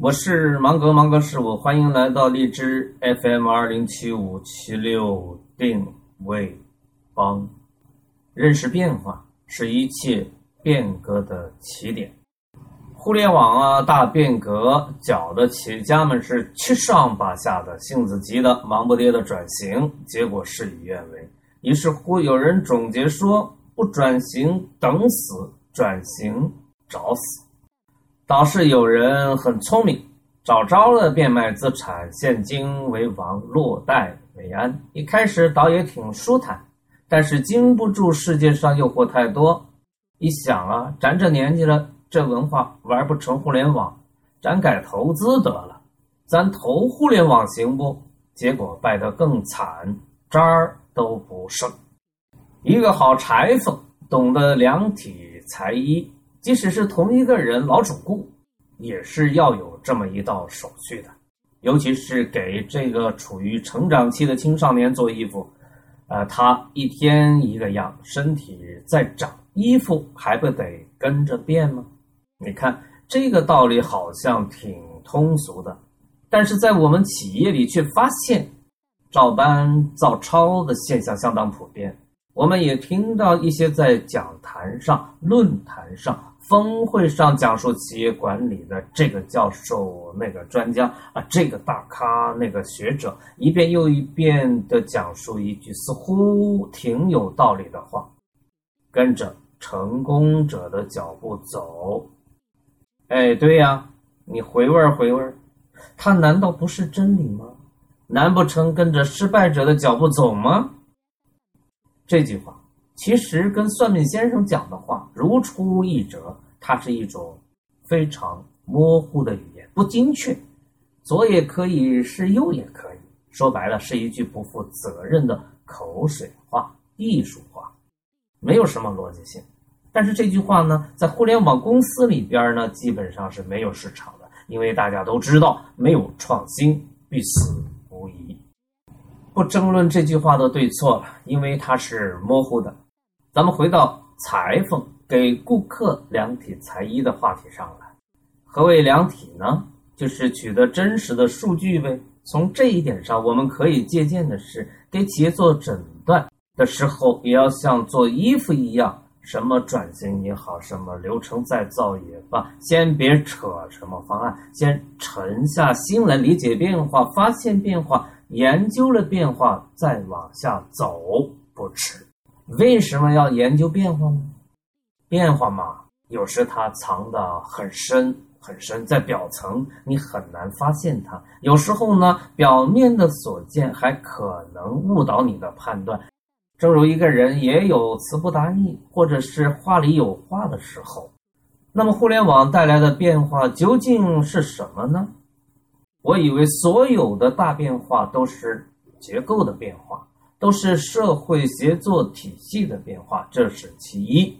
我是芒格，芒格是我，欢迎来到荔枝 FM 二零七五七六定位帮。认识变化是一切变革的起点。互联网啊，大变革，搅的企业家们是七上八下的，性子急的，忙不迭的转型，结果事与愿违。于是乎，有人总结说：不转型等死，转型找死。倒是有人很聪明，早着了变卖资产，现金为王，落袋为安。一开始倒也挺舒坦，但是经不住世界上诱惑太多。一想啊，咱这年纪了，这文化玩不成互联网，咱改投资得了，咱投互联网行不？结果败得更惨，渣儿都不剩。一个好裁缝，懂得量体裁衣。即使是同一个人，老主顾也是要有这么一道手续的。尤其是给这个处于成长期的青少年做衣服，呃，他一天一个样，身体在长，衣服还不得跟着变吗？你看这个道理好像挺通俗的，但是在我们企业里却发现照搬照抄的现象相当普遍。我们也听到一些在讲坛上、论坛上。峰会上讲述企业管理的这个教授、那个专家啊，这个大咖、那个学者，一遍又一遍的讲述一句似乎挺有道理的话，跟着成功者的脚步走。哎，对呀，你回味回味，他难道不是真理吗？难不成跟着失败者的脚步走吗？这句话。其实跟算命先生讲的话如出一辙，它是一种非常模糊的语言，不精确，左也可以是右也可以，说白了是一句不负责任的口水话、艺术话，没有什么逻辑性。但是这句话呢，在互联网公司里边呢，基本上是没有市场的，因为大家都知道，没有创新必死。不争论这句话的对错了，因为它是模糊的。咱们回到裁缝给顾客量体裁衣的话题上来。何谓量体呢？就是取得真实的数据呗。从这一点上，我们可以借鉴的是，给企业做诊断的时候，也要像做衣服一样，什么转型也好，什么流程再造也罢，先别扯什么方案，先沉下心来理解变化，发现变化，研究了变化，再往下走不迟。为什么要研究变化呢？变化嘛，有时它藏得很深很深，在表层你很难发现它。有时候呢，表面的所见还可能误导你的判断。正如一个人也有词不达意，或者是话里有话的时候。那么，互联网带来的变化究竟是什么呢？我以为所有的大变化都是结构的变化。都是社会协作体系的变化，这是其一。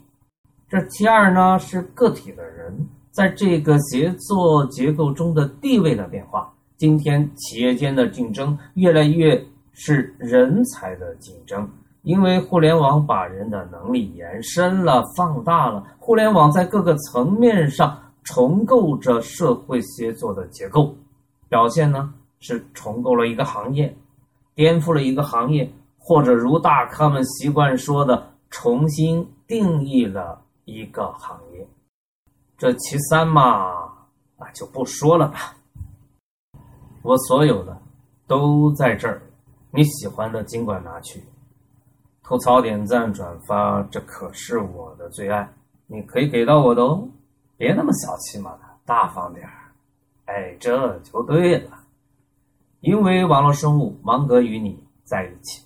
这其二呢，是个体的人在这个协作结构中的地位的变化。今天企业间的竞争越来越是人才的竞争，因为互联网把人的能力延伸了、放大了。互联网在各个层面上重构着社会协作的结构，表现呢是重构了一个行业，颠覆了一个行业。或者如大咖们习惯说的，重新定义了一个行业。这其三嘛，那就不说了吧。我所有的都在这儿，你喜欢的尽管拿去。吐槽、点赞、转发，这可是我的最爱。你可以给到我的哦，别那么小气嘛，大方点儿。哎，这就对了，因为网络生物，芒格与你在一起。